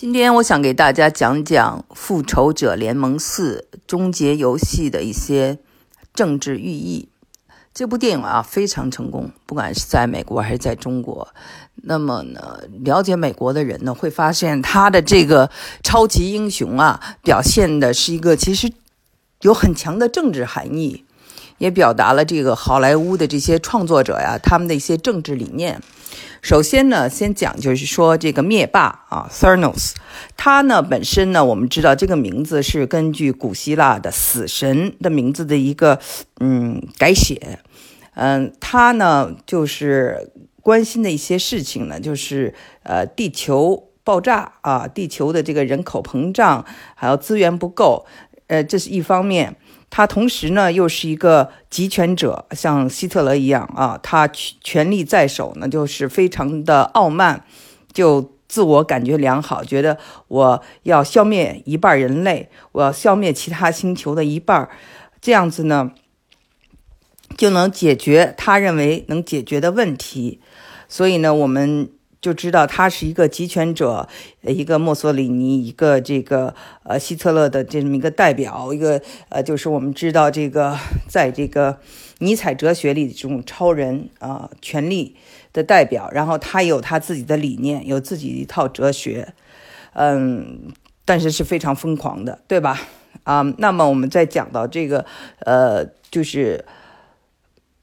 今天我想给大家讲讲《复仇者联盟四：终结游戏》的一些政治寓意。这部电影啊非常成功，不管是在美国还是在中国。那么呢，了解美国的人呢会发现，他的这个超级英雄啊，表现的是一个其实有很强的政治含义，也表达了这个好莱坞的这些创作者呀他们的一些政治理念。首先呢，先讲就是说这个灭霸啊，Thanos，他呢本身呢，我们知道这个名字是根据古希腊的死神的名字的一个嗯改写，嗯，他呢就是关心的一些事情呢，就是呃地球爆炸啊，地球的这个人口膨胀，还有资源不够，呃，这是一方面。他同时呢，又是一个集权者，像希特勒一样啊，他权力在手呢，就是非常的傲慢，就自我感觉良好，觉得我要消灭一半人类，我要消灭其他星球的一半，这样子呢，就能解决他认为能解决的问题。所以呢，我们。就知道他是一个集权者，一个墨索里尼，一个这个呃希特勒的这么一个代表，一个呃就是我们知道这个在这个尼采哲学里这种超人啊权力的代表，然后他有他自己的理念，有自己一套哲学，嗯，但是是非常疯狂的，对吧？啊，那么我们再讲到这个呃就是。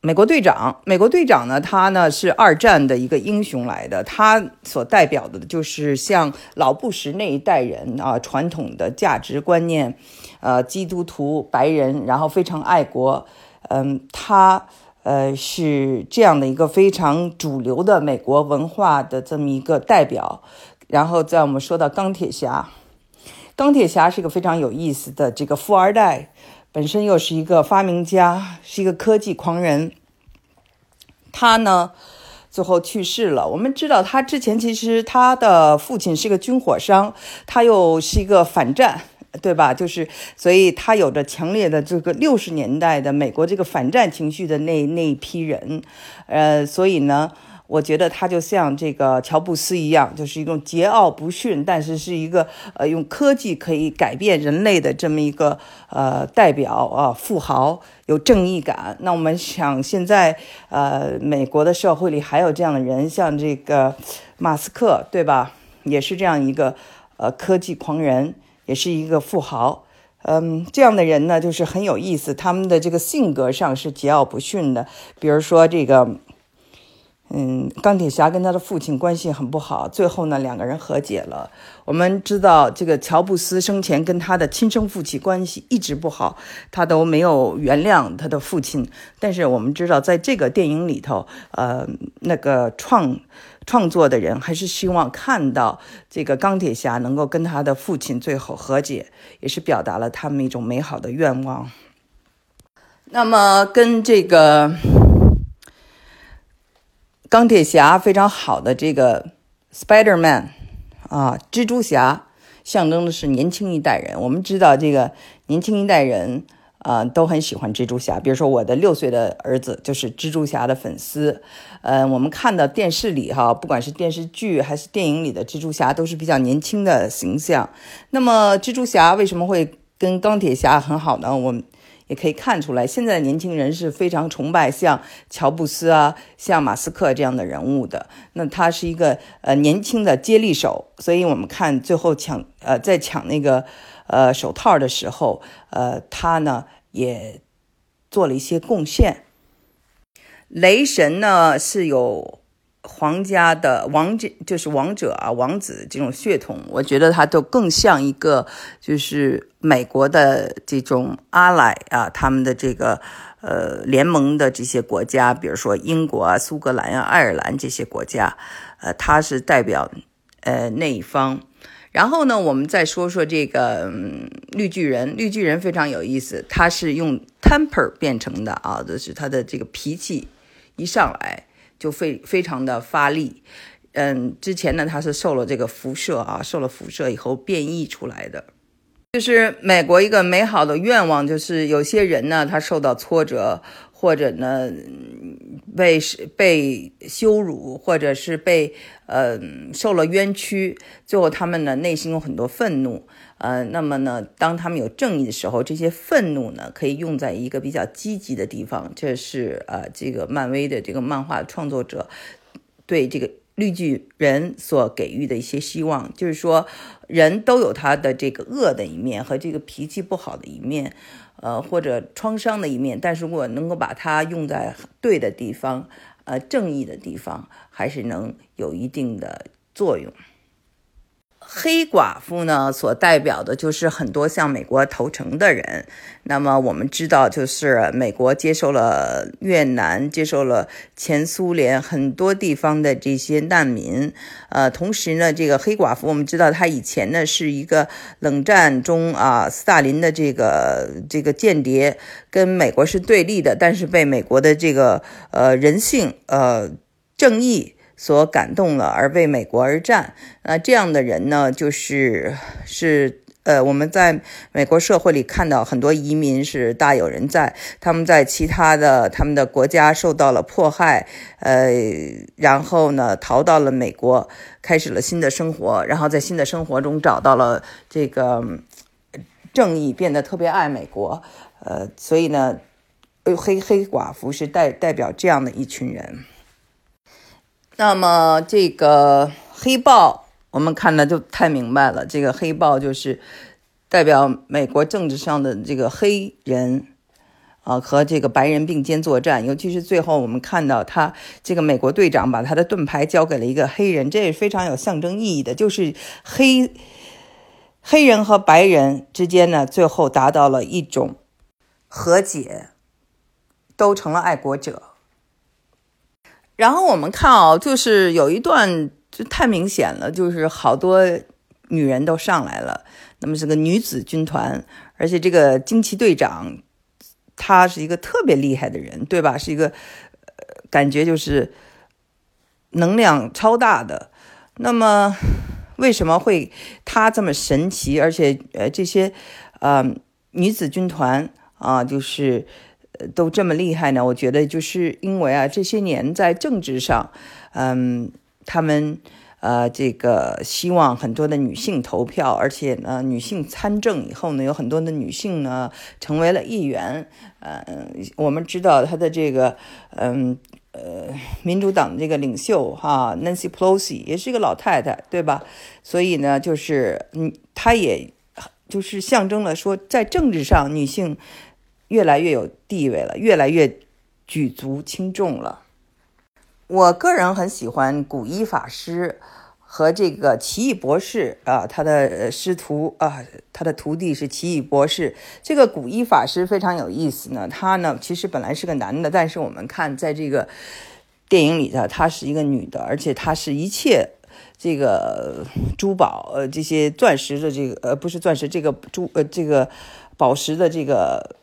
美国队长，美国队长呢？他呢是二战的一个英雄来的，他所代表的就是像老布什那一代人啊，传统的价值观念，呃，基督徒白人，然后非常爱国，嗯，他呃是这样的一个非常主流的美国文化的这么一个代表。然后在我们说到钢铁侠，钢铁侠是一个非常有意思的这个富二代。本身又是一个发明家，是一个科技狂人。他呢，最后去世了。我们知道，他之前其实他的父亲是个军火商，他又是一个反战，对吧？就是，所以他有着强烈的这个六十年代的美国这个反战情绪的那那一批人。呃，所以呢。我觉得他就像这个乔布斯一样，就是一种桀骜不驯，但是是一个呃用科技可以改变人类的这么一个呃代表啊富豪，有正义感。那我们想现在呃美国的社会里还有这样的人，像这个马斯克，对吧？也是这样一个呃科技狂人，也是一个富豪。嗯，这样的人呢，就是很有意思，他们的这个性格上是桀骜不驯的。比如说这个。嗯，钢铁侠跟他的父亲关系很不好，最后呢，两个人和解了。我们知道，这个乔布斯生前跟他的亲生父亲关系一直不好，他都没有原谅他的父亲。但是我们知道，在这个电影里头，呃，那个创创作的人还是希望看到这个钢铁侠能够跟他的父亲最后和解，也是表达了他们一种美好的愿望。那么，跟这个。钢铁侠非常好的这个 Spider Man 啊，蜘蛛侠象征的是年轻一代人。我们知道这个年轻一代人啊都很喜欢蜘蛛侠，比如说我的六岁的儿子就是蜘蛛侠的粉丝。呃，我们看到电视里哈，不管是电视剧还是电影里的蜘蛛侠都是比较年轻的形象。那么蜘蛛侠为什么会跟钢铁侠很好呢？我们。也可以看出来，现在的年轻人是非常崇拜像乔布斯啊、像马斯克这样的人物的。那他是一个呃年轻的接力手，所以我们看最后抢呃在抢那个呃手套的时候，呃他呢也做了一些贡献。雷神呢是有。皇家的王者就是王者啊，王子这种血统，我觉得他都更像一个就是美国的这种阿莱啊，他们的这个呃联盟的这些国家，比如说英国啊、苏格兰啊、爱尔兰这些国家，呃，他是代表呃那一方。然后呢，我们再说说这个绿巨人，绿巨人非常有意思，他是用 temper 变成的啊，就是他的这个脾气一上来。就非非常的发力，嗯，之前呢它是受了这个辐射啊，受了辐射以后变异出来的。就是美国一个美好的愿望，就是有些人呢，他受到挫折，或者呢被被羞辱，或者是被呃受了冤屈，最后他们呢内心有很多愤怒，呃，那么呢，当他们有正义的时候，这些愤怒呢可以用在一个比较积极的地方，这是呃这个漫威的这个漫画创作者对这个。绿巨人所给予的一些希望，就是说，人都有他的这个恶的一面和这个脾气不好的一面，呃，或者创伤的一面。但是如果能够把它用在对的地方，呃，正义的地方，还是能有一定的作用。黑寡妇呢，所代表的就是很多向美国投诚的人。那么我们知道，就是美国接受了越南、接受了前苏联很多地方的这些难民。呃，同时呢，这个黑寡妇，我们知道她以前呢是一个冷战中啊斯大林的这个这个间谍，跟美国是对立的，但是被美国的这个呃人性呃正义。所感动了而为美国而战，那这样的人呢，就是是呃，我们在美国社会里看到很多移民是大有人在，他们在其他的他们的国家受到了迫害，呃，然后呢逃到了美国，开始了新的生活，然后在新的生活中找到了这个正义，变得特别爱美国，呃，所以呢，黑黑寡妇是代代表这样的一群人。那么这个黑豹，我们看的就太明白了。这个黑豹就是代表美国政治上的这个黑人啊，和这个白人并肩作战。尤其是最后，我们看到他这个美国队长把他的盾牌交给了一个黑人，这也是非常有象征意义的。就是黑黑人和白人之间呢，最后达到了一种和解，都成了爱国者。然后我们看哦，就是有一段就太明显了，就是好多女人都上来了。那么是个女子军团，而且这个惊奇队长他是一个特别厉害的人，对吧？是一个呃，感觉就是能量超大的。那么为什么会他这么神奇？而且呃，这些呃女子军团啊，就是。都这么厉害呢？我觉得就是因为啊，这些年在政治上，嗯，他们呃，这个希望很多的女性投票，而且呢，女性参政以后呢，有很多的女性呢成为了议员。嗯，我们知道他的这个，嗯呃，民主党这个领袖哈，Nancy Pelosi 也是一个老太太，对吧？所以呢，就是嗯，她也就是象征了说，在政治上女性。越来越有地位了，越来越举足轻重了。我个人很喜欢古一法师和这个奇异博士啊，他的师徒啊，他的徒弟是奇异博士。这个古一法师非常有意思呢，他呢其实本来是个男的，但是我们看在这个电影里头，他是一个女的，而且他是一切这个珠宝呃这些钻石的这个呃不是钻石这个珠呃这个宝石的这个。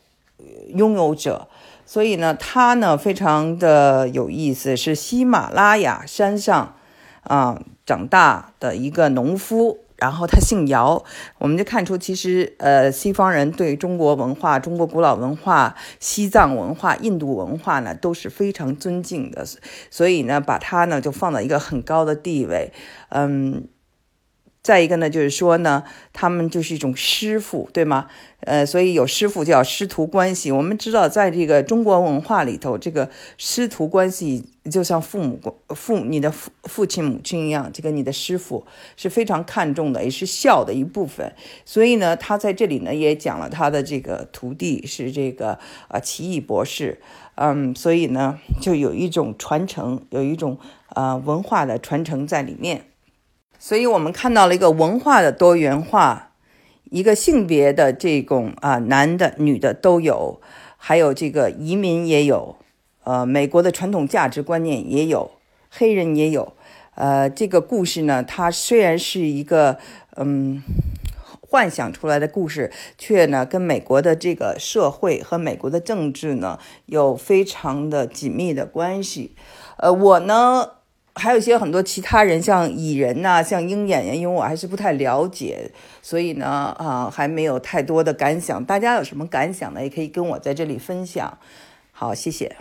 拥有者，所以呢，他呢非常的有意思，是喜马拉雅山上啊长大的一个农夫，然后他姓姚，我们就看出其实呃西方人对中国文化、中国古老文化、西藏文化、印度文化呢都是非常尊敬的，所以呢把他呢就放到一个很高的地位，嗯。再一个呢，就是说呢，他们就是一种师傅，对吗？呃，所以有师傅叫师徒关系。我们知道，在这个中国文化里头，这个师徒关系就像父母父你的父父亲母亲一样，这个你的师傅是非常看重的，也是孝的一部分。所以呢，他在这里呢也讲了他的这个徒弟是这个啊奇异博士，嗯，所以呢就有一种传承，有一种啊文化的传承在里面。所以我们看到了一个文化的多元化，一个性别的这种啊，男的、女的都有，还有这个移民也有，呃，美国的传统价值观念也有，黑人也有，呃，这个故事呢，它虽然是一个嗯幻想出来的故事，却呢跟美国的这个社会和美国的政治呢有非常的紧密的关系。呃，我呢。还有一些很多其他人，像蚁人呐，像鹰眼呀，因为我还是不太了解，所以呢，啊，还没有太多的感想。大家有什么感想呢？也可以跟我在这里分享。好，谢谢。